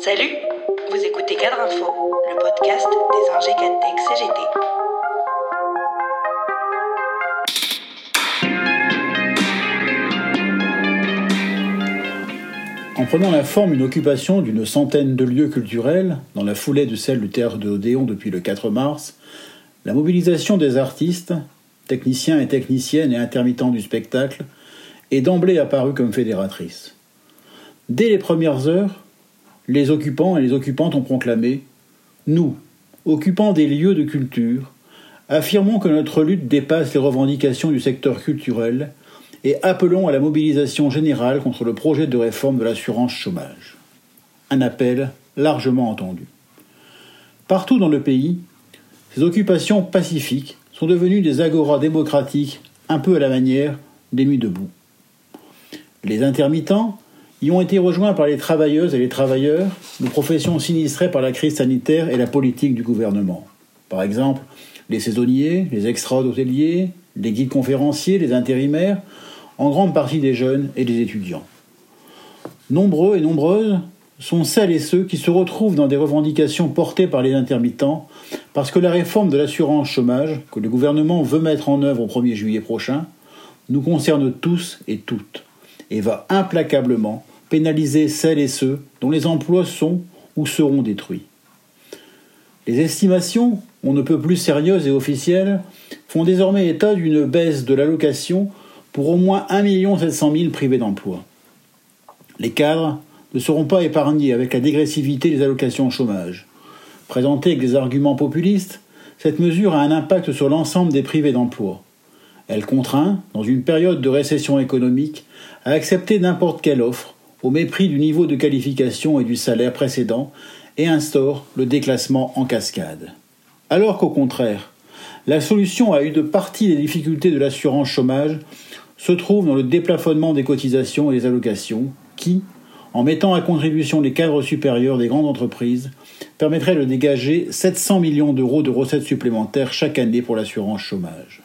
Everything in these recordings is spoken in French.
Salut, vous écoutez Cadre Info, le podcast des ingé CGT. En prenant la forme d'une occupation d'une centaine de lieux culturels, dans la foulée de celle du théâtre de Odéon depuis le 4 mars, la mobilisation des artistes, techniciens et techniciennes et intermittents du spectacle, est d'emblée apparue comme fédératrice. Dès les premières heures, les occupants et les occupantes ont proclamé Nous, occupants des lieux de culture, affirmons que notre lutte dépasse les revendications du secteur culturel et appelons à la mobilisation générale contre le projet de réforme de l'assurance chômage. Un appel largement entendu. Partout dans le pays, ces occupations pacifiques sont devenues des agoras démocratiques un peu à la manière des nuits debout. Les intermittents y ont été rejoints par les travailleuses et les travailleurs de professions sinistrées par la crise sanitaire et la politique du gouvernement. Par exemple, les saisonniers, les extra hôteliers, les guides conférenciers, les intérimaires, en grande partie des jeunes et des étudiants. Nombreux et nombreuses sont celles et ceux qui se retrouvent dans des revendications portées par les intermittents parce que la réforme de l'assurance chômage que le gouvernement veut mettre en œuvre au 1er juillet prochain nous concerne tous et toutes et va implacablement pénaliser celles et ceux dont les emplois sont ou seront détruits. Les estimations, on ne peut plus sérieuses et officielles, font désormais état d'une baisse de l'allocation pour au moins 1 700 000 privés d'emploi. Les cadres ne seront pas épargnés avec la dégressivité des allocations au chômage. Présentée avec des arguments populistes, cette mesure a un impact sur l'ensemble des privés d'emploi. Elle contraint, dans une période de récession économique, à accepter n'importe quelle offre, au mépris du niveau de qualification et du salaire précédent, et instaure le déclassement en cascade. Alors qu'au contraire, la solution à une partie des difficultés de l'assurance chômage se trouve dans le déplafonnement des cotisations et des allocations qui, en mettant à contribution les cadres supérieurs des grandes entreprises, permettrait de dégager 700 millions d'euros de recettes supplémentaires chaque année pour l'assurance chômage.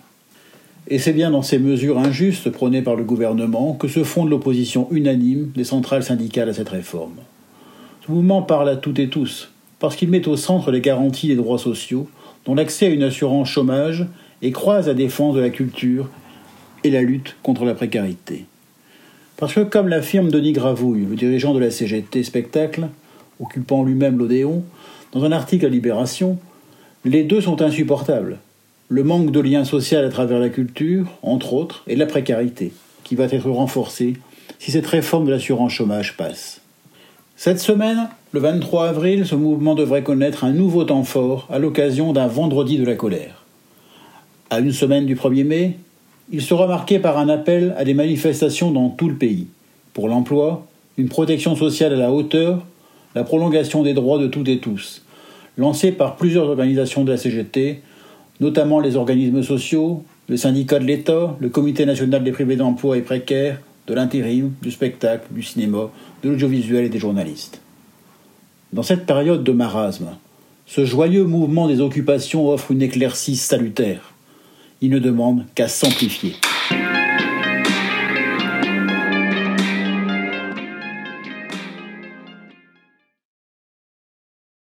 Et c'est bien dans ces mesures injustes prônées par le gouvernement que se fonde l'opposition unanime des centrales syndicales à cette réforme. Ce mouvement parle à toutes et tous, parce qu'il met au centre les garanties des droits sociaux, dont l'accès à une assurance chômage, et croise la défense de la culture et la lutte contre la précarité. Parce que, comme l'affirme Denis Gravouille, le dirigeant de la CGT Spectacle, occupant lui-même l'Odéon, dans un article à Libération, les deux sont insupportables. Le manque de lien social à travers la culture, entre autres, et la précarité, qui va être renforcée si cette réforme de l'assurance chômage passe. Cette semaine, le 23 avril, ce mouvement devrait connaître un nouveau temps fort à l'occasion d'un vendredi de la colère. À une semaine du 1er mai, il sera marqué par un appel à des manifestations dans tout le pays, pour l'emploi, une protection sociale à la hauteur, la prolongation des droits de toutes et tous, lancé par plusieurs organisations de la CGT, notamment les organismes sociaux, le syndicat de l'État, le Comité national des privés d'emploi et précaires, de l'intérim, du spectacle, du cinéma, de l'audiovisuel et des journalistes. Dans cette période de marasme, ce joyeux mouvement des occupations offre une éclaircie salutaire il ne demande qu'à s'amplifier.